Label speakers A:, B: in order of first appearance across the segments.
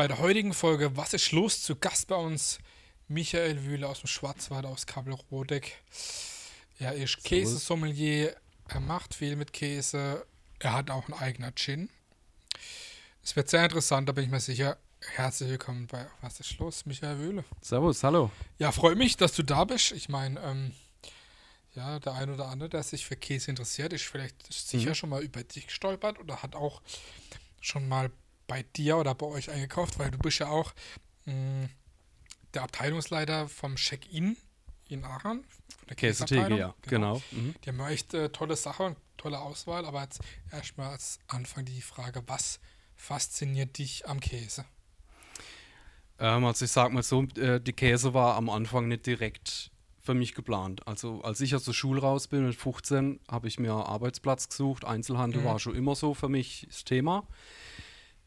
A: Bei der heutigen Folge Was ist los? Zu Gast bei uns Michael Wühle aus dem Schwarzwald aus Kabelrodeck. Er ist Käsesommelier, er macht viel mit Käse, er hat auch einen eigenen Gin. Es wird sehr interessant, da bin ich mir sicher. Herzlich willkommen bei Was ist los, Michael Wühle.
B: Servus, hallo.
A: Ja, freue mich, dass du da bist. Ich meine, ähm, ja, der ein oder andere, der sich für Käse interessiert, ist vielleicht sicher
B: Mhm.
A: schon mal über dich gestolpert oder hat auch schon mal bei dir oder bei euch eingekauft, weil du bist ja auch mh, der Abteilungsleiter vom Check-In in Aachen. von der
B: Käsetheke, ja, genau. Mhm.
A: Die haben ja echt äh, tolle Sache und tolle Auswahl, aber jetzt erstmal als Anfang die Frage, was fasziniert dich am Käse?
B: Ähm, also ich sag mal so, äh, die Käse war am Anfang nicht direkt für mich geplant. Also als ich aus der Schule raus bin mit 15, habe ich mir einen Arbeitsplatz gesucht. Einzelhandel
A: Mhm.
B: war schon immer so für mich das Thema.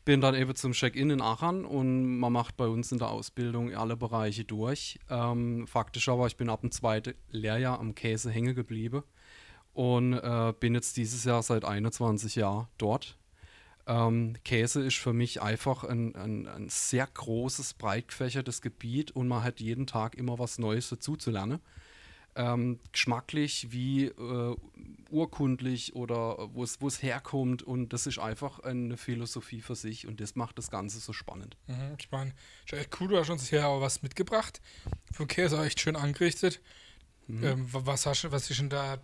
B: Bin dann eben zum Check-in in Aachen und man macht bei uns in der Ausbildung alle Bereiche durch. Ähm, faktisch aber, ich bin ab dem zweiten Lehrjahr am Käse hängen geblieben und äh, bin jetzt dieses Jahr seit 21 Jahren dort. Ähm, Käse ist für mich einfach ein, ein, ein sehr großes, breit gefächertes Gebiet und man hat jeden Tag immer was Neues dazu zu lernen. Ähm, geschmacklich wie äh, urkundlich oder wo es herkommt und das ist einfach eine Philosophie für sich und das macht das Ganze so spannend.
A: Mhm, ich meine, echt cool, du hast uns hier auch was mitgebracht. Vom Käse echt schön angerichtet.
B: Mhm.
A: Ähm, wa- was, hast, du- was ist denn da,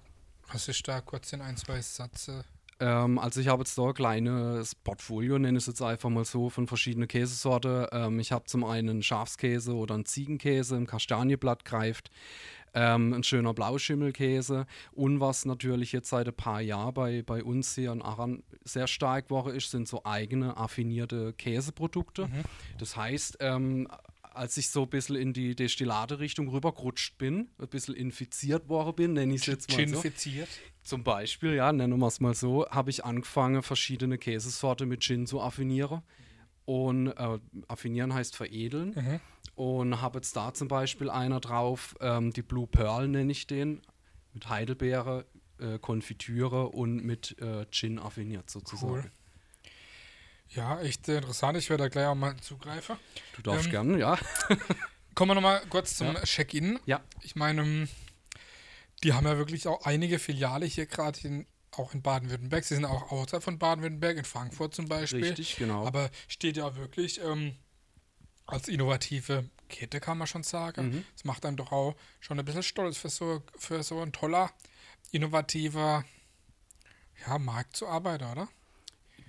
A: was ist da kurz in ein, zwei Sätze?
B: Ähm, also ich habe jetzt da ein kleines Portfolio, nenne ich es jetzt einfach mal so, von verschiedenen Käsesorten. Ähm, ich habe zum einen einen Schafskäse oder einen Ziegenkäse im Kastanienblatt greift, ähm, ein schöner Blauschimmelkäse und was natürlich jetzt seit ein paar Jahren bei, bei uns hier in Aachen sehr stark geworden ist, sind so eigene affinierte Käseprodukte.
A: Mhm.
B: Das heißt, ähm, als ich so ein bisschen in die Destillate-Richtung rübergerutscht bin, ein bisschen infiziert worden bin, nenne ich es jetzt mal so.
A: Ginifiziert.
B: Zum Beispiel, ja, nennen wir es mal so, habe ich angefangen, verschiedene Käsesorte mit Gin zu affinieren. Und äh, affinieren heißt veredeln.
A: Mhm.
B: Und habe jetzt da zum Beispiel einer drauf, ähm, die Blue Pearl nenne ich den, mit Heidelbeere, äh, Konfitüre und mit äh, Gin affiniert sozusagen.
A: Cool. Ja, echt äh, interessant. Ich werde da gleich auch mal zugreifen.
B: Du darfst
A: Ähm,
B: gern, ja.
A: Kommen wir nochmal kurz zum
B: Ja.
A: Check-In.
B: Ja.
A: Ich meine, ähm, die haben ja wirklich auch einige Filiale hier gerade in, auch in Baden-Württemberg. Sie sind auch außerhalb von Baden-Württemberg, in Frankfurt zum Beispiel.
B: Richtig, genau.
A: Aber steht ja wirklich ähm, als innovative Kette, kann man schon sagen.
B: Mhm.
A: Das macht einem doch auch schon ein bisschen stolz für so, für so ein toller, innovativer ja, Markt zu arbeiten, oder?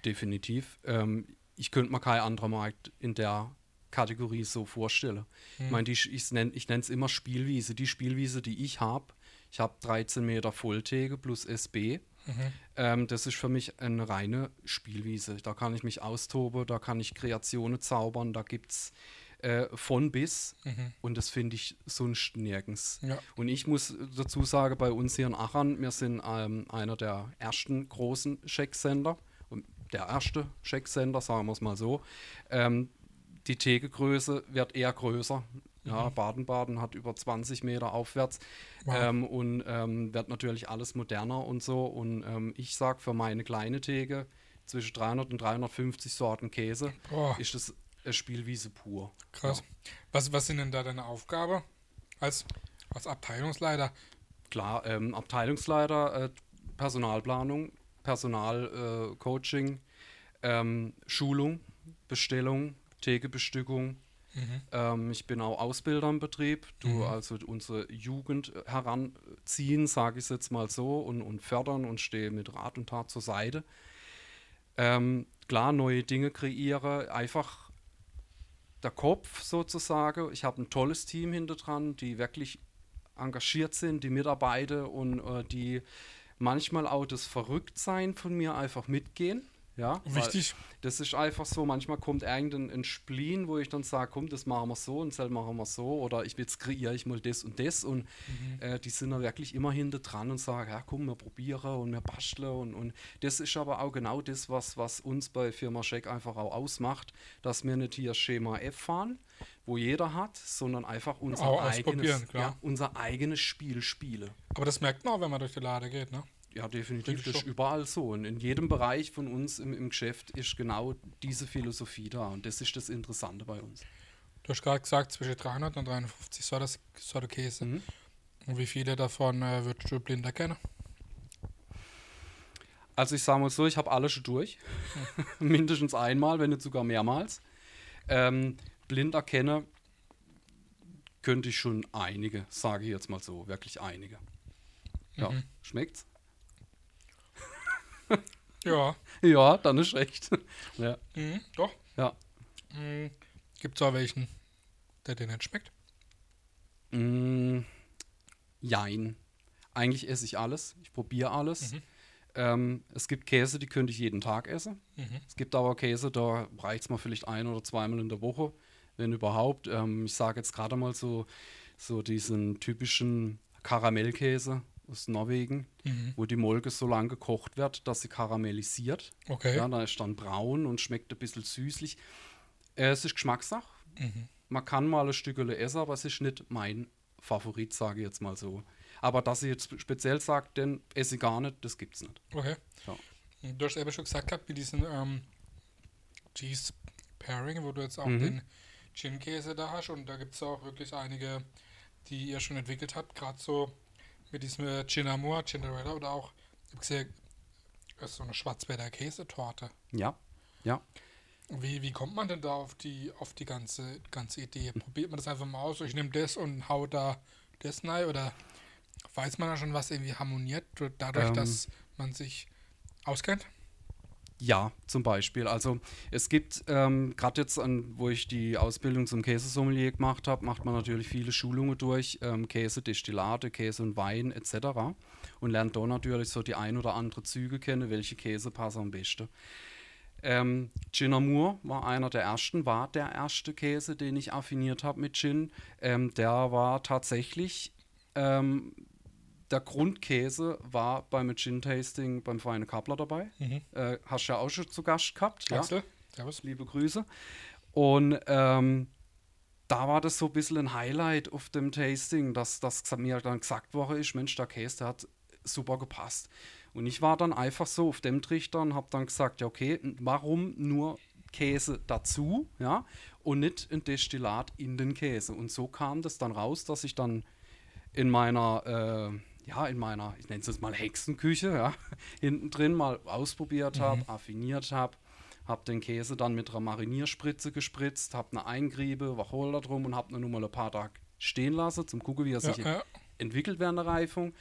B: Definitiv. Ähm, ich könnte mir keinen anderen Markt in der Kategorie so vorstellen. Ich meine, die, Sch- ich nenne ich es immer Spielwiese. Die Spielwiese, die ich habe, ich habe 13 Meter Volltheke plus SB. Ähm, das ist für mich eine reine Spielwiese. Da kann ich mich austoben, da kann ich Kreationen zaubern, da gibt es äh, von bis und das finde ich sonst nirgends.
A: Ja.
B: Und ich muss dazu sagen, bei uns hier in Aachen, wir sind ähm, einer der ersten großen Schecksender der erste Schecksender, sagen wir es mal so. Ähm, die Thekegröße wird eher größer. Ja, Baden-Baden hat über 20 Meter aufwärts
A: Wow.
B: ähm, und ähm, wird natürlich alles moderner und so. Und ähm, ich sage für meine kleine Theke zwischen 300 und 350 Sorten Käse
A: Boah,
B: ist das Spielwiese pur.
A: krass. Was, was sind denn da deine Aufgabe als, als Abteilungsleiter?
B: Klar, ähm, Abteilungsleiter, äh, Personalplanung, Personalcoaching, äh, ähm, Schulung, Bestellung, Thekebestückung. Ähm, ich bin auch Ausbilder im Betrieb, du also unsere Jugend heranziehen, sage ich es jetzt mal so, und, und fördern und stehe mit Rat und Tat zur Seite. Ähm, klar, neue Dinge kreiere, einfach der Kopf sozusagen. Ich habe ein tolles Team hinter dran, die wirklich engagiert sind, die mitarbeiten und äh, die manchmal auch das Verrücktsein von mir einfach mitgehen. Ja,
A: Wichtig.
B: Das ist einfach so, manchmal kommt irgendein ein Spleen, wo ich dann sage, komm, das machen wir so und das machen wir so oder ich jetzt kreiere ich mal das und das und äh, die sind da wirklich immer hinter dran und sagen, ja komm, wir probieren und wir basteln und, und das ist aber auch genau das, was, was uns bei Firma Scheck einfach auch ausmacht, dass wir nicht hier Schema F fahren, wo jeder hat, sondern einfach unser
A: Auch
B: eigenes, ja, unser eigenes Spiel spielen.
A: Aber das merkt man auch, wenn man durch die Lade geht, ne?
B: Ja, definitiv. Das ist überall so. Und in jedem Bereich von uns im, im Geschäft ist genau diese Philosophie da. Und das ist das Interessante bei uns.
A: Du hast gerade gesagt, zwischen 300 und 350 Sorte Käse. Mhm. Und wie viele davon äh, würdest du blind erkennen?
B: Also ich sage mal so, ich habe alle schon durch. Mindestens einmal, wenn nicht sogar mehrmals. Ähm, blind erkennen könnte ich schon einige, sage ich jetzt mal so, wirklich einige. Ja, mhm. schmeckt's?
A: Ja.
B: Ja, dann ist recht.
A: ja. Mhm, doch.
B: Ja.
A: Mhm. Gibt es auch welchen, der dir nicht schmeckt?
B: Mm, jein. Eigentlich esse ich alles. Ich probiere alles. Mhm. Ähm, es gibt Käse, die könnte ich jeden Tag essen. Mhm. Es gibt aber Käse, da reicht es mal vielleicht ein oder zweimal in der Woche, wenn überhaupt. Ähm, ich sage jetzt gerade mal so, so diesen typischen Karamellkäse aus Norwegen, mhm. wo die Molke so lange gekocht wird, dass sie karamellisiert.
A: Okay.
B: Ja, dann ist dann braun und schmeckt ein bisschen süßlich. Äh, es ist Geschmackssache. Mhm. Man kann mal ein Stück essen, aber es ist nicht mein Favorit, sage ich jetzt mal so. Aber dass ich jetzt speziell sage, denn esse ich gar nicht, das gibt es nicht.
A: Okay. Ja. Du hast eben schon gesagt gehabt, mit diesen ähm, Cheese Pairing, wo du jetzt auch mhm. den Gin-Käse da hast und da gibt es auch wirklich einige, die ihr schon entwickelt habt, gerade so mit diesem äh, Gin Amour, Cinderella oder auch, ich habe gesehen, so eine Schwarzwälder Käsetorte.
B: Ja, ja.
A: Wie, wie kommt man denn da auf die, auf die ganze, ganze Idee? Probiert man das einfach mal aus? Ich nehme das und hau da das rein oder Weiß man da schon, was irgendwie harmoniert, dadurch, ähm, dass man sich auskennt?
B: Ja, zum Beispiel. Also es gibt, ähm, gerade jetzt, an, wo ich die Ausbildung zum Käsesommelier gemacht habe, macht man natürlich viele Schulungen durch, ähm, Käse, Destillate, Käse und Wein etc. Und lernt da natürlich so die ein oder andere Züge kennen, welche Käse passen am besten. Ähm, Gin Amour war einer der ersten, war der erste Käse, den ich affiniert habe mit Gin. Ähm, der war tatsächlich ähm, der Grundkäse war beim Gin-Tasting beim Feine Kabler dabei. Mhm. Äh, hast du ja auch schon zu Gast gehabt.
A: Axel,
B: ja?
A: Servus.
B: Liebe Grüße. Und ähm, da war das so ein bisschen ein Highlight auf dem Tasting, dass das mir dann gesagt worden ist, Mensch, der Käse, der hat super gepasst. Und ich war dann einfach so auf dem Trichter und habe dann gesagt, ja okay, warum nur Käse dazu, ja, und nicht ein Destillat in den Käse. Und so kam das dann raus, dass ich dann in meiner äh, ja, in meiner, ich nenne es jetzt mal Hexenküche, ja, hinten drin mal ausprobiert mhm. habe, affiniert habe, habe den Käse dann mit einer Marinierspritze gespritzt, habe eine Eingriebe, Wacholder drum und habe ihn nur mal ein paar Tage stehen lassen, zum gucken, wie er sich ja. entwickelt während der Reifung.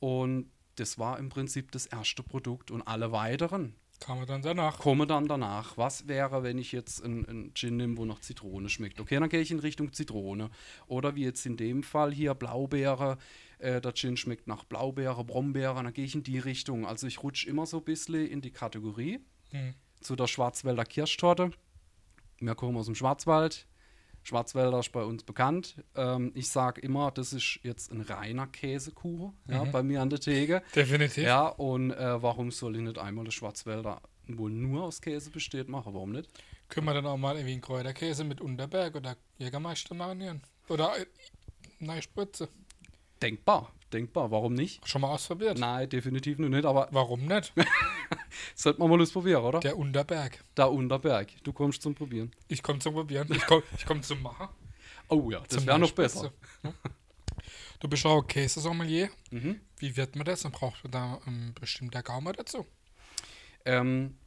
B: Und das war im Prinzip das erste Produkt und alle weiteren
A: Kommen dann danach.
B: Komme dann danach. Was wäre, wenn ich jetzt einen Gin nehme, wo noch Zitrone schmeckt? Okay, dann gehe ich in Richtung Zitrone. Oder wie jetzt in dem Fall hier Blaubeere. Äh, der Gin schmeckt nach Blaubeere, Brombeere. Dann gehe ich in die Richtung. Also ich rutsche immer so ein bisschen in die Kategorie. Mhm. Zu der Schwarzwälder Kirschtorte. Wir kommen aus dem Schwarzwald. Schwarzwälder ist bei uns bekannt. Ähm, ich sage immer, das ist jetzt ein reiner Käsekuchen ja, mhm. bei mir an der Theke.
A: Definitiv.
B: Ja, und äh, warum soll ich nicht einmal das Schwarzwälder wohl nur aus Käse besteht machen? Warum nicht?
A: Können wir dann auch mal irgendwie einen Kräuterkäse mit Unterberg oder Jägermeister marinieren? Oder äh, eine Spritze?
B: Denkbar, denkbar. Warum nicht?
A: Schon mal ausprobiert?
B: Nein, definitiv noch nicht, aber.
A: Warum nicht?
B: Sollte man mal ausprobieren, oder?
A: Der Unterberg.
B: Der Unterberg. Du kommst zum Probieren.
A: Ich komme zum Probieren. Ich komme ich komm zum Machen.
B: Oh ja, das wäre noch besser.
A: Du bist auch Käsesommelier. Mhm. Wie wird man das? Dann braucht man da ein bestimmter Gaumer dazu?
B: Ähm,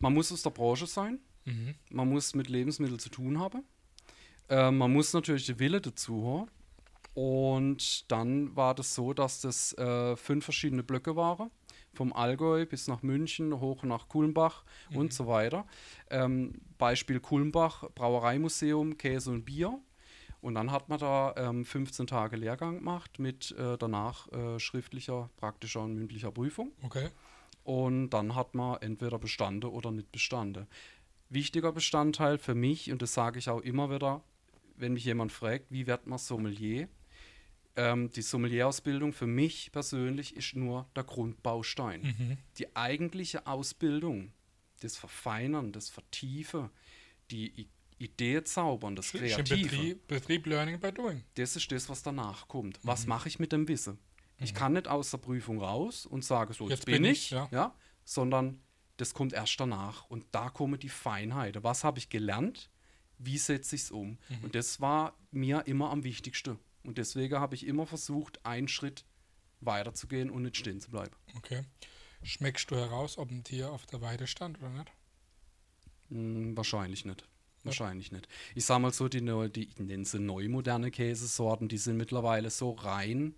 B: man muss aus der Branche sein. Mhm. Man muss mit Lebensmitteln zu tun haben. Ähm, man muss natürlich die Wille dazu haben. Und dann war das so, dass das äh, fünf verschiedene Blöcke waren. Vom Allgäu bis nach München, hoch nach Kulmbach mhm. und so weiter. Ähm, Beispiel Kulmbach, Brauereimuseum, Käse und Bier. Und dann hat man da ähm, 15 Tage Lehrgang gemacht mit äh, danach äh, schriftlicher, praktischer und mündlicher Prüfung.
A: Okay.
B: Und dann hat man entweder bestanden oder nicht bestanden. Wichtiger Bestandteil für mich, und das sage ich auch immer wieder, wenn mich jemand fragt, wie wird man Sommelier? Ähm, die Sommelierausbildung für mich persönlich ist nur der Grundbaustein. Mhm. Die eigentliche Ausbildung, das Verfeinern, das Vertiefen, die I Idee zaubern, das Kreative.
A: Betrieb, Betrieb Learning by Doing.
B: Das ist das, was danach kommt. Was mhm. mache ich mit dem Wissen? Ich kann nicht aus der Prüfung raus und sage, so, jetzt,
A: Jetzt
B: bin,
A: bin
B: ich,
A: ich, ja.
B: ja. sondern das kommt erst danach. Und da kommen die Feinheiten. Was habe ich gelernt? Wie setze ich es um?
A: Mhm.
B: Und das war mir immer am wichtigsten. Und deswegen habe ich immer versucht, einen Schritt weiterzugehen und nicht stehen zu bleiben.
A: Okay. Schmeckst du heraus, ob ein Tier auf der Weide stand oder nicht?
B: Hm, wahrscheinlich nicht. Wahrscheinlich nicht. Ich sag mal so, die, die ich nenne sie neu moderne Käsesorten, die sind mittlerweile so rein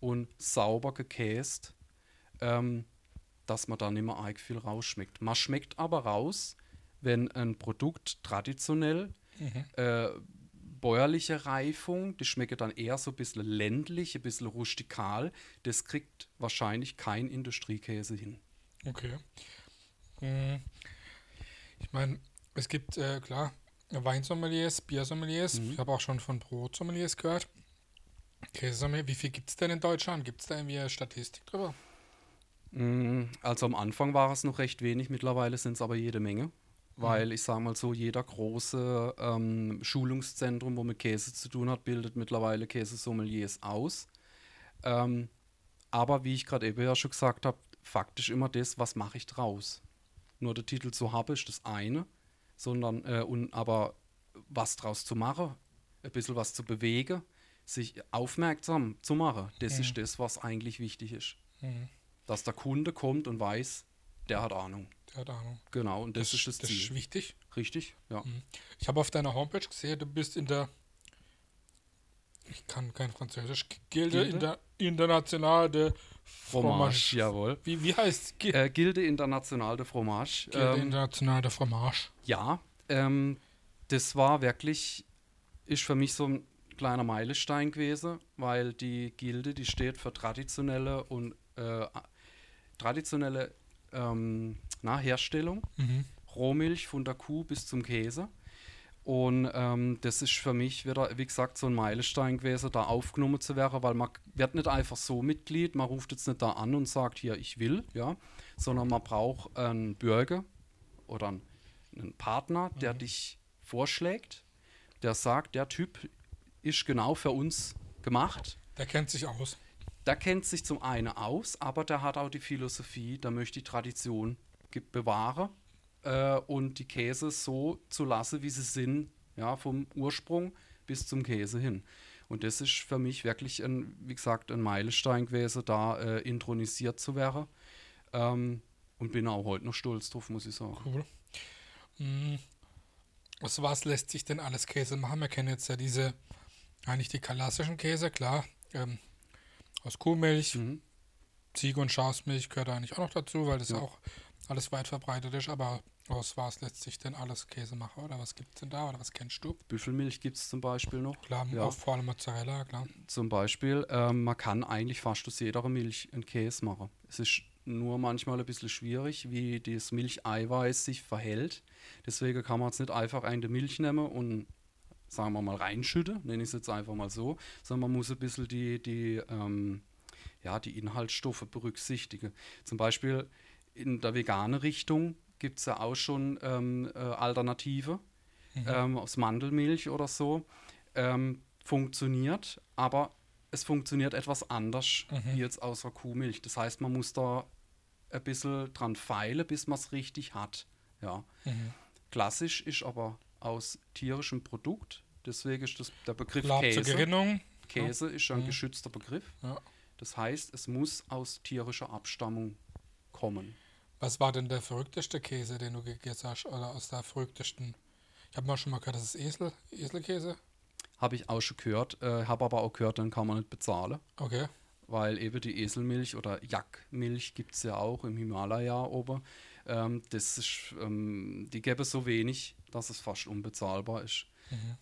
B: und sauber gekäst, ähm, dass man da nicht mehr arg viel rausschmeckt. Man schmeckt aber raus, wenn ein Produkt traditionell äh, bäuerliche Reifung, die schmeckt dann eher so ein bisschen ländlich, ein bisschen rustikal. Das kriegt wahrscheinlich kein Industriekäse hin.
A: Okay. Hm. Ich meine, es gibt, äh, klar, Weinsommeliers, Biersommeliers. Ich habe auch schon von Brotsommeliers gehört. Käsesommelier, wie viel gibt es denn in Deutschland? Gibt es da irgendwie eine Statistik drüber?
B: Mm, Also am Anfang war es noch recht wenig, mittlerweile sind es aber jede Menge. Weil ich sage mal so, jeder große ähm, Schulungszentrum, wo mit Käse zu tun hat, bildet mittlerweile Käsesommeliers aus. Ähm, aber wie ich gerade eben ja schon gesagt habe, faktisch immer das, was mache ich draus. Nur der Titel zu haben ist das eine, sondern äh, und aber was draus zu machen, ein bisschen was zu bewegen, sich aufmerksam zu machen, das ist das, was eigentlich wichtig ist.
A: Mhm.
B: Dass der Kunde kommt und weiß, der hat Ahnung.
A: Der hat Ahnung.
B: Genau, und das, ist das
A: das
B: Ziel.
A: ist wichtig.
B: Richtig, ja.
A: Ich habe auf deiner Homepage gesehen, du bist in der, ich kann kein Französisch, Gilde,
B: Gilde?
A: Internationale de Fromage.
B: jawohl.
A: Wie, wie heißt Gilde,
B: Äh, Gilde International de Fromage.
A: Gilde
B: Ähm,
A: Internationale de Fromage?
B: ja, ähm, das war wirklich, ist für mich so ein kleiner Meilenstein gewesen, weil die Gilde, die steht für traditionelle und äh, traditionelle ähm, na, Herstellung.
A: Mhm.
B: Rohmilch von der Kuh bis zum Käse. Und ähm, das ist für mich wieder, wie gesagt, so ein Meilenstein gewesen, da aufgenommen zu werden, weil man wird nicht einfach so Mitglied, man ruft jetzt nicht da an und sagt, hier, ich will, ja, sondern man braucht einen Bürger oder einen, einen Partner, der dich vorschlägt, der sagt, der Typ ist genau für uns gemacht.
A: Der kennt sich aus.
B: Der kennt sich zum einen aus, aber der hat auch die Philosophie, der möchte die Tradition bewahren äh, und die Käse so zu lassen, wie sie sind, ja, vom Ursprung bis zum Käse hin. Und das ist für mich wirklich, ein, wie gesagt, ein Meilenstein gewesen, da äh, intronisiert zu werden. Ähm, und bin auch heute noch stolz drauf, muss ich sagen.
A: Cool. Mm. Aus was lässt sich denn alles Käse machen? Wir kennen jetzt ja diese, eigentlich die klassischen Käse, klar. Ähm, aus Kuhmilch,
B: Mhm.
A: Ziege- und Schafsmilch gehört eigentlich auch noch dazu, weil das
B: Ja.
A: auch alles weit verbreitet ist. Aber aus was lässt sich denn alles Käse machen? Oder was gibt es denn da? Oder was kennst du?
B: Büffelmilch gibt es zum Beispiel noch.
A: Klar,
B: Ja.
A: auch vor allem Mozzarella, klar.
B: Zum Beispiel, ähm, man kann eigentlich fast aus jeder Milch einen Käse machen. Es ist nur manchmal ein bisschen schwierig, wie das Milcheiweiß sich verhält. Deswegen kann man jetzt nicht einfach eine Milch nehmen und sagen wir mal reinschütten, nenne ich es jetzt einfach mal so, sondern man muss ein bisschen die, die, ähm, ja, die Inhaltsstoffe berücksichtigen. Zum Beispiel in der veganen Richtung gibt es ja auch schon ähm, äh, Alternative ähm, aus Mandelmilch oder so. Ähm, funktioniert, aber es funktioniert etwas anders wie jetzt aus der Kuhmilch. Das heißt, man muss da ein bisschen dran feilen, bis man es richtig hat. Ja.
A: Mhm.
B: Klassisch ist aber aus tierischem Produkt. Deswegen ist das der Begriff
A: Lab
B: Käse.
A: Gerinnung.
B: Käse ist schon ein
A: Mhm.
B: geschützter Begriff.
A: Ja.
B: Das heißt, es muss aus tierischer Abstammung kommen.
A: Was war denn der verrückteste Käse, den du gegessen hast? Oder aus der verrücktesten? Ich habe mal schon mal gehört, das ist Esel, Eselkäse.
B: Habe ich auch schon gehört, äh, habe aber auch gehört, dann kann man nicht bezahlen.
A: Okay.
B: weil eben die Eselmilch oder Jackmilch gibt es ja auch im Himalaya oben. Ähm, das ist, ähm, die gäbe so wenig, dass es fast unbezahlbar ist.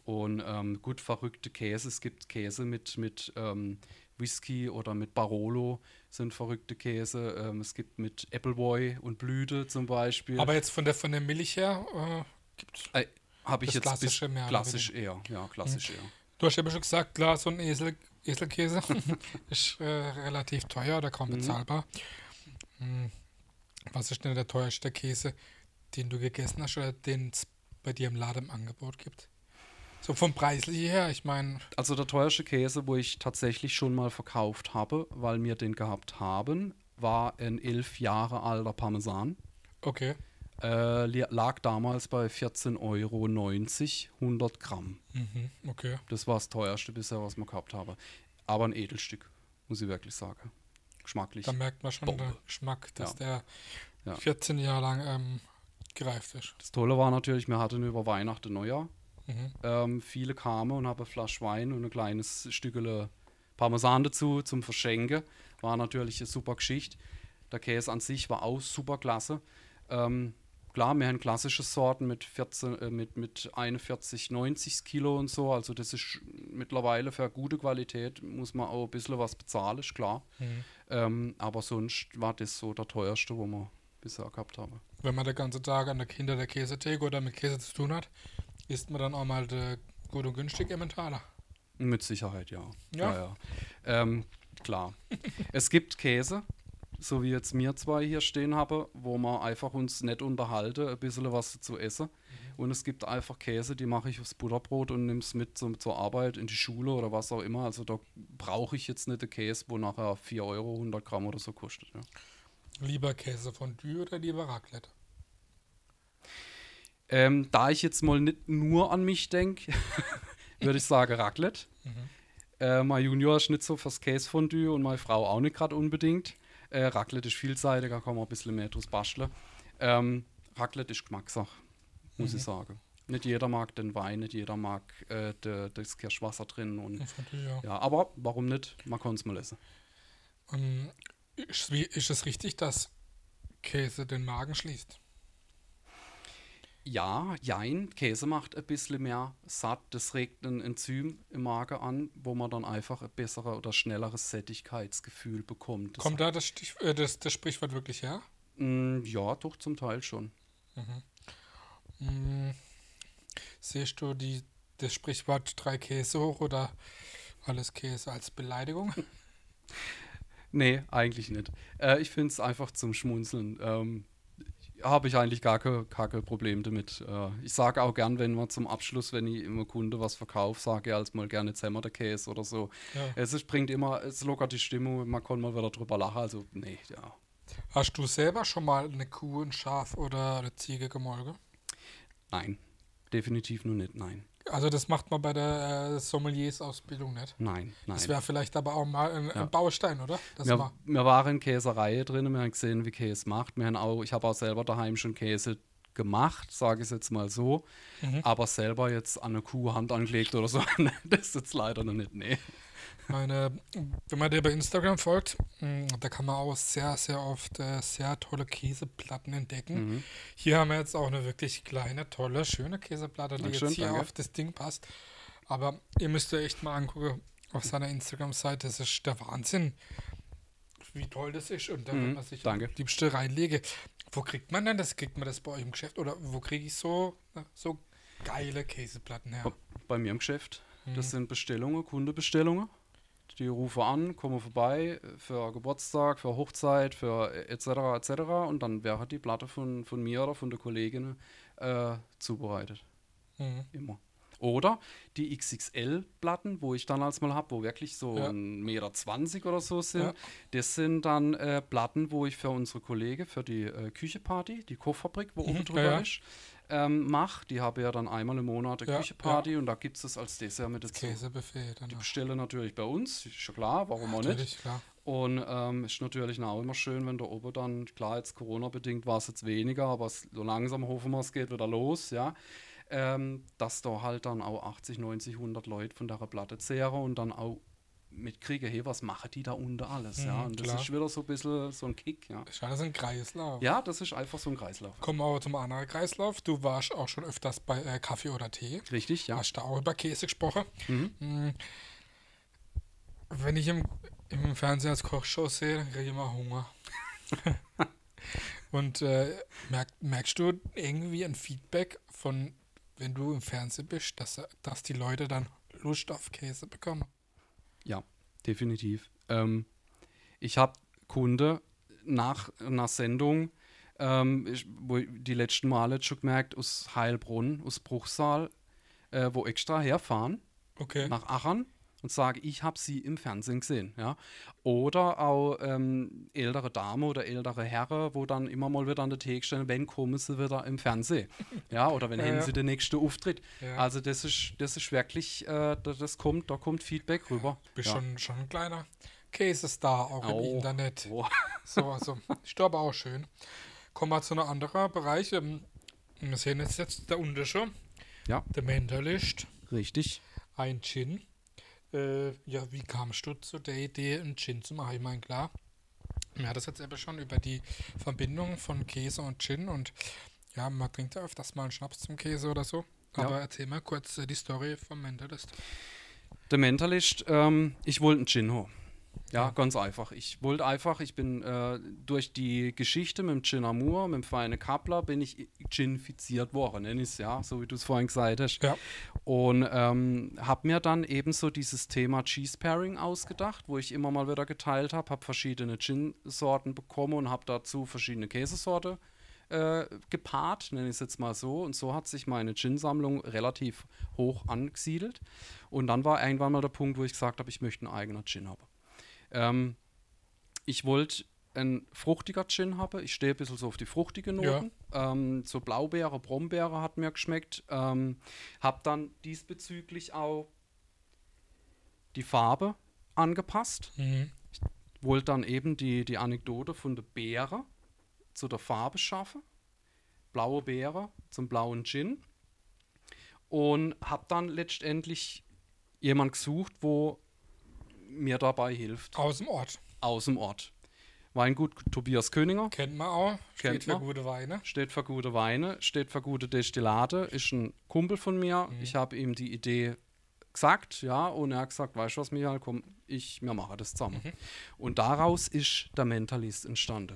B: Und ähm, gut verrückte Käse, es gibt Käse mit, mit ähm, Whisky oder mit Barolo sind verrückte Käse. Ähm, es gibt mit Appleboy und Blüte zum Beispiel.
A: Aber jetzt von der, von der Milch her äh, gibt's.
B: äh, habe ich jetzt
A: Klassische mehr
B: klassisch eher, ja, klassisch eher.
A: Du hast ja schon gesagt, klar, so ein Esel, Eselkäse ist äh, relativ teuer oder kaum bezahlbar. Hm. Was ist denn der teuerste Käse, den du gegessen hast oder den es bei dir im Laden im Angebot gibt? So vom Preislichen her, ich meine.
B: Also der teuerste Käse, wo ich tatsächlich schon mal verkauft habe, weil wir den gehabt haben, war ein elf Jahre alter Parmesan.
A: Okay.
B: Äh, lag damals bei 14,90 Euro, 100 Gramm.
A: Mhm, okay.
B: Das war das teuerste bisher, was wir gehabt haben. Aber ein Edelstück, muss ich wirklich sagen. Geschmacklich.
A: Da merkt man schon
B: Bombe.
A: den Geschmack, dass
B: Ja.
A: der
B: Ja.
A: 14 Jahre lang ähm, gereift ist.
B: Das Tolle war natürlich, wir hatten über Weihnachten Neujahr.
A: Mhm.
B: Ähm, viele kamen und haben eine Flasche Wein und ein kleines Stückele Parmesan dazu zum Verschenken. War natürlich eine super Geschichte. Der Käse an sich war auch super klasse. Ähm, klar, wir haben klassische Sorten mit, 14, äh, mit, mit 41, 90 Kilo und so. Also das ist mittlerweile für gute Qualität, muss man auch ein bisschen was bezahlen, ist klar.
A: Mhm.
B: Ähm, aber sonst war das so der teuerste, wo wir bisher gehabt haben.
A: Wenn man den ganzen Tag an der Kinder der Käsetheke oder mit Käse zu tun hat, isst man dann auch mal gut und günstig Emmentaler.
B: Mit Sicherheit, ja.
A: Ja.
B: ja. Ähm, klar. es gibt Käse, so wie jetzt mir zwei hier stehen haben, wo wir einfach uns nett unterhalten, ein bisschen was zu essen. Und es gibt einfach Käse, die mache ich aufs Butterbrot und nehme es mit zum, zur Arbeit, in die Schule oder was auch immer. Also da brauche ich jetzt nicht den Käse, wo nachher 4 Euro 100 Gramm oder so kostet. Ja.
A: Lieber Käsefondue oder lieber Raclette?
B: Ähm, da ich jetzt mal nicht nur an mich denke, würde ich sagen Raclette. Äh, mein Junior ist nicht so fürs Käsefondue und meine Frau auch nicht gerade unbedingt. Äh, Raclette ist vielseitig, da kann man ein bisschen mehr draus basteln. Ähm, Raclette ist Geschmackssache, muss ich sagen. Nicht jeder mag den Wein, nicht jeder mag äh, de, das Kirschwasser drin. Und,
A: ja.
B: ja, aber warum nicht? Man kann es mal essen.
A: Ähm, ist, ist es richtig, dass Käse den Magen schließt?
B: Ja, jein, Käse macht ein bisschen mehr satt. Das regt ein Enzym im Magen an, wo man dann einfach ein besseres oder schnelleres Sättigkeitsgefühl bekommt. Das
A: Kommt da das, Stich, äh, das, das Sprichwort wirklich her?
B: Mm, ja, doch zum Teil schon.
A: Hm, siehst du die, das Sprichwort drei Käse hoch oder alles Käse als Beleidigung?
B: Nee, eigentlich nicht. Äh, ich finde es einfach zum Schmunzeln. Ähm, habe ich eigentlich gar kein, gar kein Problem damit. Äh, ich sage auch gern, wenn man zum Abschluss, wenn ich immer Kunde was verkaufe, sage ich als mal gerne Zemmer der Käse oder so.
A: Ja.
B: Es ist, bringt immer, es lockert die Stimmung, man kann mal wieder drüber lachen. Also, nee, ja.
A: Hast du selber schon mal eine Kuh, ein Schaf oder eine Ziege gemolken?
B: Nein. Definitiv nur nicht, nein.
A: Also das macht man bei der äh, Sommeliers-Ausbildung nicht.
B: Nein, nein.
A: Das wäre vielleicht aber auch mal ein,
B: Ja.
A: ein Baustein, oder? Das
B: wir, wir waren in Käserei drin, wir haben gesehen, wie Käse macht. Wir haben auch, ich habe auch selber daheim schon Käse gemacht, sage ich es jetzt mal so.
A: Mhm.
B: Aber selber jetzt an eine Kuh Hand angelegt oder so, das jetzt leider noch nicht, nee.
A: Meine, wenn man dir bei Instagram folgt, mh, da kann man auch sehr, sehr oft äh, sehr tolle Käseplatten entdecken.
B: Mhm.
A: Hier haben wir jetzt auch eine wirklich kleine, tolle, schöne Käseplatte, die
B: Dankeschön,
A: jetzt hier
B: danke.
A: auf das Ding passt. Aber ihr müsst euch echt mal angucken auf seiner Instagram-Seite. Das ist der Wahnsinn, wie toll das ist. Und da
B: Mhm,
A: wenn man sich
B: danke.
A: am liebsten reinlege. Wo kriegt man denn das? Kriegt man das bei euch im Geschäft? Oder wo kriege ich so, so geile Käseplatten her?
B: Bei- Bei mir im Geschäft. Das
A: Mhm.
B: sind Bestellungen, Kundebestellungen. Die rufen an, kommen vorbei für Geburtstag, für Hochzeit, für etc. etc. Und dann wäre die Platte von, von mir oder von der Kollegin äh, zubereitet.
A: Mhm.
B: Immer. Oder die XXL-Platten, wo ich dann als mal habe, wo wirklich so
A: Ja.
B: ein Meter 20 oder so sind.
A: Ja.
B: Das sind dann äh, Platten, wo ich für unsere Kollegen, für die äh, Kücheparty, die Kochfabrik, wo
A: Mhm,
B: oben drüber
A: ja.
B: ist, ähm, mache. Die habe ja dann einmal im Monat eine
A: Ja,
B: Kücheparty und da gibt es das als Dessert mit dazu.
A: Käsebuffet. Dann
B: Die
A: noch.
B: bestellen natürlich bei uns, ist schon klar, warum auch nicht.
A: Klar.
B: Und ähm, ist natürlich auch immer schön, wenn der Ober dann, klar, jetzt Corona-bedingt war es jetzt weniger, aber so langsam hoffen wir, es geht wieder los, ja. Ähm, dass da halt dann auch 80, 90, 100 Leute von der Platte zehren und dann auch mitkriegen, hey, was machen die da unten alles, ja.
A: Mhm,
B: Und das
A: klar.
B: ist wieder so ein bisschen so ein Kick, ja.
A: Das ist ein Kreislauf.
B: Ja, das ist einfach so ein Kreislauf.
A: Kommen wir aber zum anderen Kreislauf. Du warst auch schon öfters bei äh, Kaffee oder Tee.
B: Richtig, ja.
A: Hast da auch über Käse gesprochen.
B: Mhm.
A: Mm. Wenn ich im, im Fernsehen als Kochshow sehe, kriege ich immer Hunger. Und äh, merk, merkst du irgendwie ein Feedback von, wenn du im Fernsehen bist, dass, dass die Leute dann Lust auf Käse bekommen?
B: Ja, definitiv. Ähm, ich habe Kunde nach einer Sendung, ähm, ich, wo ich die letzten Male schon gemerkt, aus Heilbronn, aus Bruchsal, äh, wo extra herfahren
A: Okay.
B: nach Aachen und sage, ich habe sie im Fernsehen gesehen. Ja? Oder auch ähm, ältere Dame oder ältere Herren, wo dann immer mal wieder an der Theke stehen, wenn kommen sie wieder im Fernsehen. Ja, oder wenn
A: Ja,
B: haben
A: ja.
B: sie den nächsten Auftritt.
A: Ja.
B: Also das ist, das ist wirklich, äh, da- das kommt, da kommt Feedback rüber.
A: Bist
B: ja.
A: schon, schon ein kleiner Käsestar auch
B: Oh.
A: im Internet.
B: Oh.
A: So, also, doch aber auch schön. Kommen wir zu einem anderen Bereich. Ähm, Wir sehen jetzt, jetzt der Unterschied.
B: Ja.
A: Der Mentalist,
B: Richtig.
A: ein Gin. Äh, ja, wie kamst du zu der Idee, einen Gin zu machen? Ich meine, klar, wir hatten das jetzt eben schon über die Verbindung von Käse und Gin und ja, man trinkt ja öfters mal einen Schnaps zum Käse oder so.
B: Ja.
A: Aber erzähl mal kurz äh, die Story vom Mentalist.
B: Der Mentalist, ähm, ich wollte einen Gin haben. Ja, ganz einfach. Ich wollte einfach, ich bin äh, durch die Geschichte mit dem Gin Amour, mit dem feinen Kappler, bin ich ginifiziert worden, nenn ich's, ja, so wie du es vorhin gesagt hast.
A: Ja.
B: Und ähm, habe mir dann ebenso dieses Thema Cheese Pairing ausgedacht, wo ich immer mal wieder geteilt habe, habe verschiedene Gin-Sorten bekommen und habe dazu verschiedene Käsesorte äh, gepaart, nenne ich es jetzt mal so. Und so hat sich meine Gin-Sammlung relativ hoch angesiedelt. Und dann war irgendwann mal der Punkt, wo ich gesagt habe, ich möchte einen eigenen Gin haben. Ähm, ich wollte einen fruchtiger Gin haben. Ich stehe ein bisschen so auf die fruchtigen
A: Ja.
B: Noten. Ähm, so Blaubeere, Brombeere hat mir geschmeckt. Ähm, habe dann diesbezüglich auch die Farbe angepasst.
A: Mhm.
B: Wollte dann eben die, die Anekdote von der Beere zu der Farbe schaffen. Blaue Beere zum blauen Gin. Und habe dann letztendlich jemand gesucht, wo mir dabei hilft
A: Aus dem Ort.
B: aus dem Ort. Weingut Tobias Köninger
A: Kennt man auch. Steht
B: Kennt
A: für
B: man.
A: gute Weine.
B: steht für gute Weine, steht für gute Destillate, ist ein Kumpel von mir.
A: Mhm.
B: Ich habe ihm die Idee gesagt, ja, und er hat gesagt, weißt du was, Michael, komm, ich, wir machen das zusammen.
A: Mhm.
B: Und daraus ist der Mentalist entstanden.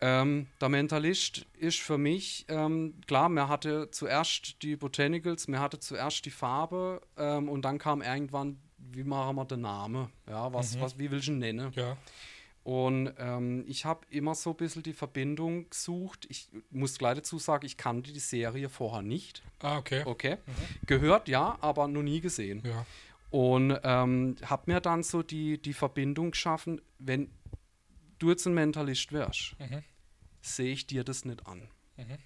B: Ähm, der Mentalist ist für mich, ähm, klar, mir hatte zuerst die Botanicals, mir hatte zuerst die Farbe ähm, und dann kam irgendwann, wie machen wir den Namen? Ja, was,
A: Mhm.
B: was, wie will ich ihn nennen?
A: Ja.
B: Und ähm, ich habe immer so ein bisschen die Verbindung gesucht. Ich muss gleich dazu sagen, ich kannte die Serie vorher nicht.
A: Ah, okay.
B: Okay. Gehört ja, aber noch nie gesehen.
A: Ja.
B: Und ähm, habe mir dann so die, die Verbindung geschaffen, wenn du jetzt ein Mentalist wärst,
A: Mhm.
B: sehe ich dir das nicht an.
A: Mhm.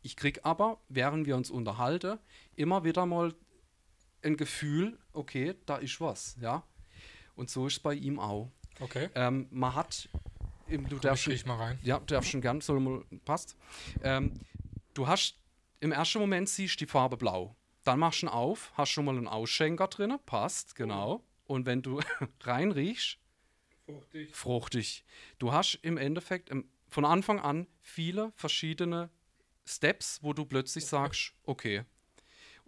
B: Ich krieg aber, während wir uns unterhalten, immer wieder mal ein Gefühl, okay, da ist was, ja. Und so ist es bei ihm auch.
A: Okay.
B: Ähm, man hat, im, du
A: Da
B: darfst
A: riech mal rein.
B: ja, du darfst schon gern, soll mal, passt. Ähm, du hast im ersten Moment siehst du die Farbe blau. Dann machst du ihn auf, hast schon mal einen Ausschenker drin, passt, genau. Und wenn du reinriechst,
A: Fruchtig.
B: fruchtig. Du hast im Endeffekt im, von Anfang an viele verschiedene Steps, wo du plötzlich sagst, okay.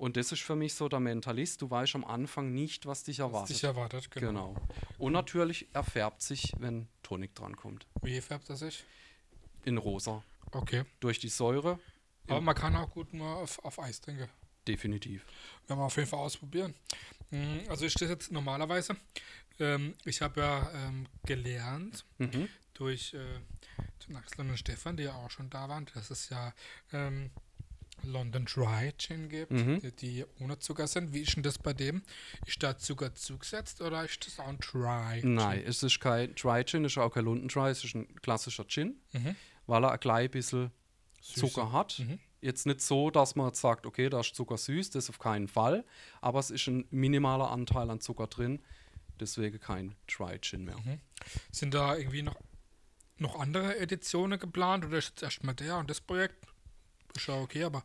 B: Und das ist für mich so der Mentalist. Du weißt am Anfang nicht, was dich
A: Was
B: erwartet.
A: dich erwartet, genau.
B: Genau. Und natürlich erfärbt sich, wenn Tonic drankommt.
A: Wie färbt er sich?
B: In rosa.
A: Okay.
B: Durch die Säure
A: Aber man kann auch gut nur auf, auf Eis trinken.
B: Definitiv.
A: Werden wir auf jeden Fall ausprobieren. Mm, Also ich stehe jetzt normalerweise, ähm, ich habe ja ähm, gelernt
B: Mhm.
A: durch äh, den Axel und Stefan, die ja auch schon da waren, dass es ja ähm, London Dry Gin gibt,
B: Mhm.
A: die, die ohne Zucker sind. Wie ist denn das bei dem? Ist da Zucker zugesetzt oder ist das auch ein Dry? Gin?
B: Nein, es ist kein Dry Gin, es ist auch kein London Dry, es ist ein klassischer Gin,
A: Mhm.
B: weil er ein klein bisschen
A: Süße.
B: Zucker hat.
A: Mhm.
B: Jetzt nicht so, dass man jetzt sagt, okay, da ist Zucker süß, das auf keinen Fall, aber es ist ein minimaler Anteil an Zucker drin, deswegen kein Dry Gin mehr.
A: Mhm. Sind da irgendwie noch, noch andere Editionen geplant oder ist jetzt erstmal der und das Projekt? Ist ja okay, aber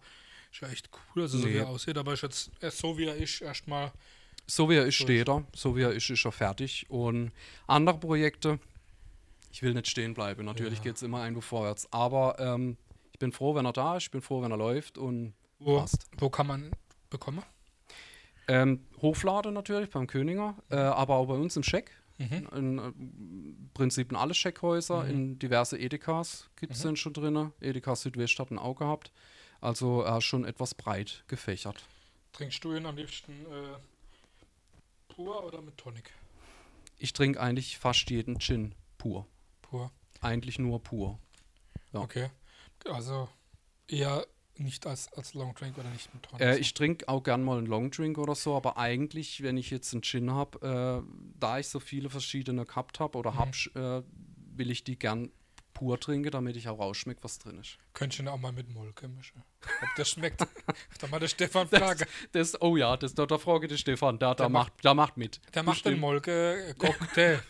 A: ist ja echt cool, also so
B: Nee.
A: wie er aussieht, aber ist jetzt so wie er ist, erstmal.
B: So wie er ist, steht er. So wie er ist, ist er fertig. Und andere Projekte, ich will nicht stehen bleiben. Natürlich
A: Ja.
B: geht es immer irgendwo vorwärts. Aber ähm, ich bin froh, wenn er da ist. Ich bin froh, wenn er läuft und
A: Wo,
B: passt.
A: wo kann man bekommen?
B: Ähm, Hoflade natürlich beim Köninger, äh, aber auch bei uns im Scheck.
A: Mhm.
B: In, äh, im Prinzip in alle Scheckhäuser,
A: Mhm.
B: in diverse Edekas gibt es
A: Mhm.
B: den schon drin. Edeka Südwest hat ein Auge gehabt. Also er ist schon etwas breit gefächert.
A: Trinkst du ihn am liebsten äh, pur oder mit Tonic?
B: Ich trinke eigentlich fast jeden Gin pur.
A: Pur.
B: Eigentlich nur pur. Ja.
A: Okay. Also eher nicht als, als Longdrink oder nicht mit
B: Tonic? Äh, ich trinke auch gern mal einen Longdrink oder so, aber eigentlich, wenn ich jetzt einen Gin habe, äh, da ich so viele verschiedene gehabt habe oder mhm. habe, äh, will ich die gern pur trinke, damit ich auch rausschmecke, was drin ist.
A: Könntest du auch mal mit Molke mischen. Ob das schmeckt. da mal der Stefan frage.
B: Das, das, oh ja, das, da, da frage der Stefan, da, der macht, da macht mit.
A: Der macht den Molke-Cocktail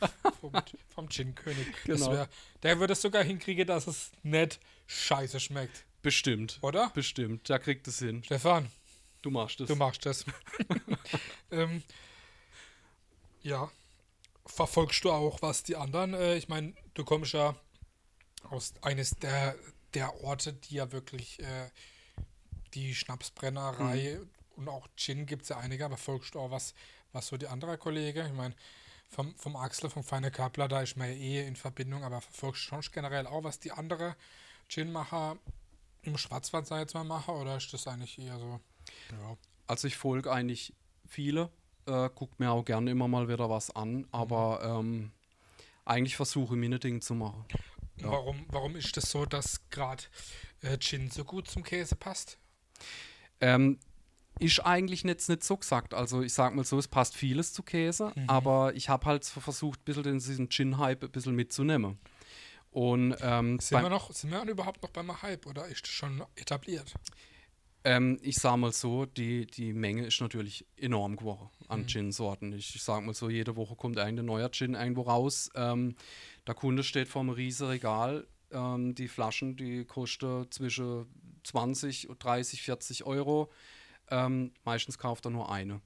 A: vom, vom Gin-König. Genau. der würde es sogar hinkriegen, dass es nicht scheiße schmeckt.
B: Bestimmt.
A: Oder?
B: Bestimmt. Da kriegt es hin.
A: Stefan.
B: Du machst es.
A: Du machst es. ähm, ja. Verfolgst du auch, was die anderen, äh, ich meine, du kommst ja aus eines der, der Orte, die ja wirklich äh, die Schnapsbrennerei mhm. und auch Gin gibt es ja einige, aber folgst du auch was, was so die andere Kollege? Ich meine, vom, vom Axel, vom Feine Kapler, da ist man ja eh in Verbindung, aber verfolgst du schon generell auch, was die andere Gin-Macher im Schwarzwald, sag ich jetzt mal, machen oder ist das eigentlich eher so?
B: Ja. Also ich folge eigentlich viele, äh, gucke mir auch gerne immer mal wieder was an, aber mhm. ähm, eigentlich versuche ich meine Dinge zu machen.
A: Ja. Warum, warum ist das so, dass gerade äh, Gin so gut zum Käse passt?
B: Ähm, ist eigentlich nicht, nicht so gesagt. Also ich sag mal so, es passt vieles zu Käse, mhm. aber ich habe halt versucht, ein bisschen diesen Gin-Hype ein bisschen mitzunehmen. Und, ähm,
A: sind, wir noch, sind wir überhaupt noch beim Hype oder ist das schon etabliert?
B: Ähm, ich sag mal so, die, die Menge ist natürlich enorm geworden an mhm. Gin-Sorten. Ich, ich sag mal so, jede Woche kommt ein neuer Gin irgendwo raus. Ähm, der Kunde steht vor einem riesigen Regal. Ähm, die Flaschen, die kosten zwischen 20, 30, 40 Euro. Ähm, meistens kauft er nur eine.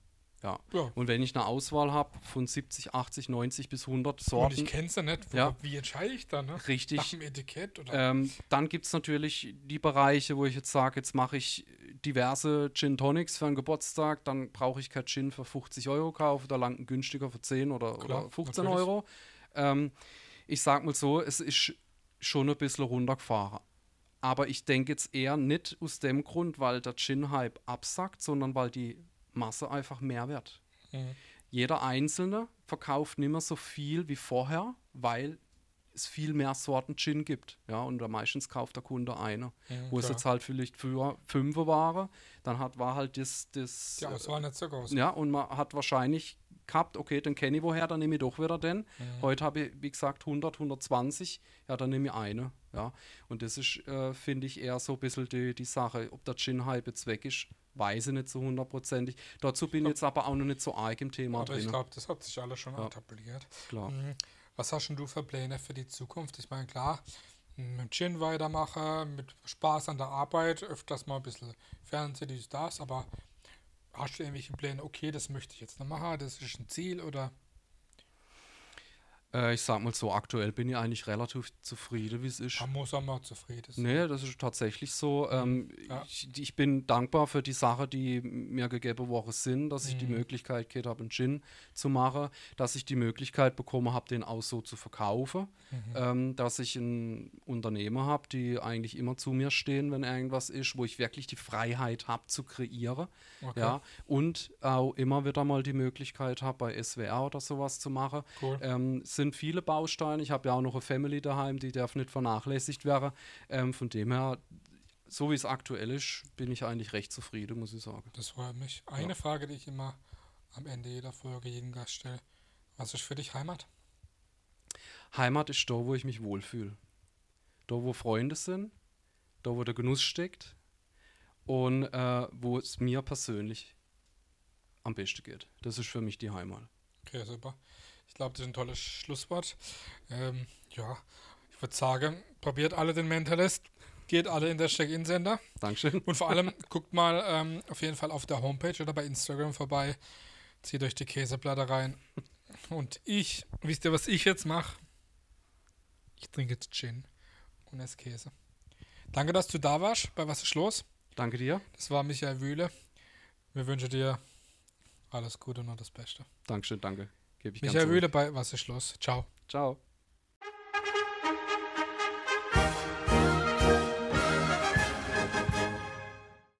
B: Ja. ja. Und wenn ich eine Auswahl habe von 70, 80, 90 bis 100 Sorten. Und
A: ich kenne es ja nicht. Wo, ja. Wie entscheide ich dann? Ne?
B: Richtig.
A: Nach dem Etikett? Oder?
B: Ähm, dann gibt es natürlich die Bereiche, wo ich jetzt sage, jetzt mache ich diverse Gin Tonics für einen Geburtstag. Dann brauche ich kein Gin für 50 Euro kaufen. Da langt ein günstiger für 10 oder, Klar, oder 15 natürlich. Euro. Ähm, ich sag mal so, es ist schon ein bisschen runtergefahren. Aber ich denke jetzt eher nicht aus dem Grund, weil der Gin-Hype absackt, sondern weil die Masse einfach mehr wird. Mhm. Jeder Einzelne verkauft nicht mehr so viel wie vorher, weil es viel mehr Sorten Gin gibt. Ja, und meistens kauft der Kunde eine. Mhm, wo klar. es jetzt halt vielleicht früher fünf waren, dann hat, war halt das. das
A: Die Auswahl nicht so groß.
B: Ja, und man hat wahrscheinlich gehabt, okay, dann kenne ich woher, dann nehme ich doch wieder den. Mhm. Heute habe ich, wie gesagt, 100, 120, ja, dann nehme ich eine. Ja. Und das ist, äh, finde ich, eher so ein bisschen die, die Sache, ob der Gin-Hype jetzt weg ist, weiß ich nicht so hundertprozentig. Dazu bin ich jetzt aber auch noch nicht so arg im Thema
A: aber drin. Ich glaube, das hat sich alles schon ja. etabliert.
B: Klar. Mhm.
A: Was hast du für Pläne für die Zukunft? Ich meine, klar, mit Gin weitermachen, mit Spaß an der Arbeit, öfters mal ein bisschen Fernsehen, dies, das, aber hast du irgendwelche Pläne, okay, das möchte ich jetzt noch machen, das ist ein Ziel oder?
B: Äh, ich sag mal so, aktuell bin ich eigentlich relativ zufrieden, wie es ist.
A: Man muss auch mal zufrieden sein.
B: Nee, das ist tatsächlich so. Mhm. Ähm, ja. ich, ich, bin dankbar für die Sache, die mir gegeben worden sind, dass ich die mhm. Möglichkeit gehabt habe, einen Gin zu machen, dass ich die Möglichkeit bekommen habe, den auch so zu verkaufen, mhm. ähm, dass ich einen Unternehmer habe, die eigentlich immer zu mir stehen, wenn irgendwas ist, wo ich wirklich die Freiheit habe zu kreieren. Okay. Ja, und auch immer wieder mal die Möglichkeit habe, bei SWR oder sowas zu machen. Cool. Ähm, sind viele Bausteine. Ich habe ja auch noch eine Family daheim, die darf nicht vernachlässigt werden. Ähm, von dem her, so wie es aktuell ist, bin ich eigentlich recht zufrieden, muss ich sagen.
A: Das freut mich. Eine ja. Frage, die ich immer am Ende jeder Folge jeden Gast stelle. Was ist für dich Heimat?
B: Heimat ist da, wo ich mich wohlfühle. Da, wo Freunde sind, da, wo der Genuss steckt und äh, wo es mir persönlich am besten geht. Das ist für mich die Heimat.
A: Okay, super. Ich glaube, das ist ein tolles Schlusswort. Ähm, ja, ich würde sagen, probiert alle den Mentalist. Geht alle in der Check-In-Sender.
B: Dankeschön.
A: Und vor allem guckt mal ähm, auf jeden Fall auf der Homepage oder bei Instagram vorbei. Zieht euch die Käseplatte rein. Und ich, wisst ihr, was ich jetzt mache? Ich trinke jetzt Gin und esse Käse. Danke, dass du da warst. Bei Was ist los?
B: Danke dir.
A: Das war Michael Wühle. Wir wünschen dir alles Gute und nur das Beste.
B: Dankeschön, danke.
A: Gebe ich Michael Wühle bei Was ist los? Ciao.
B: Ciao.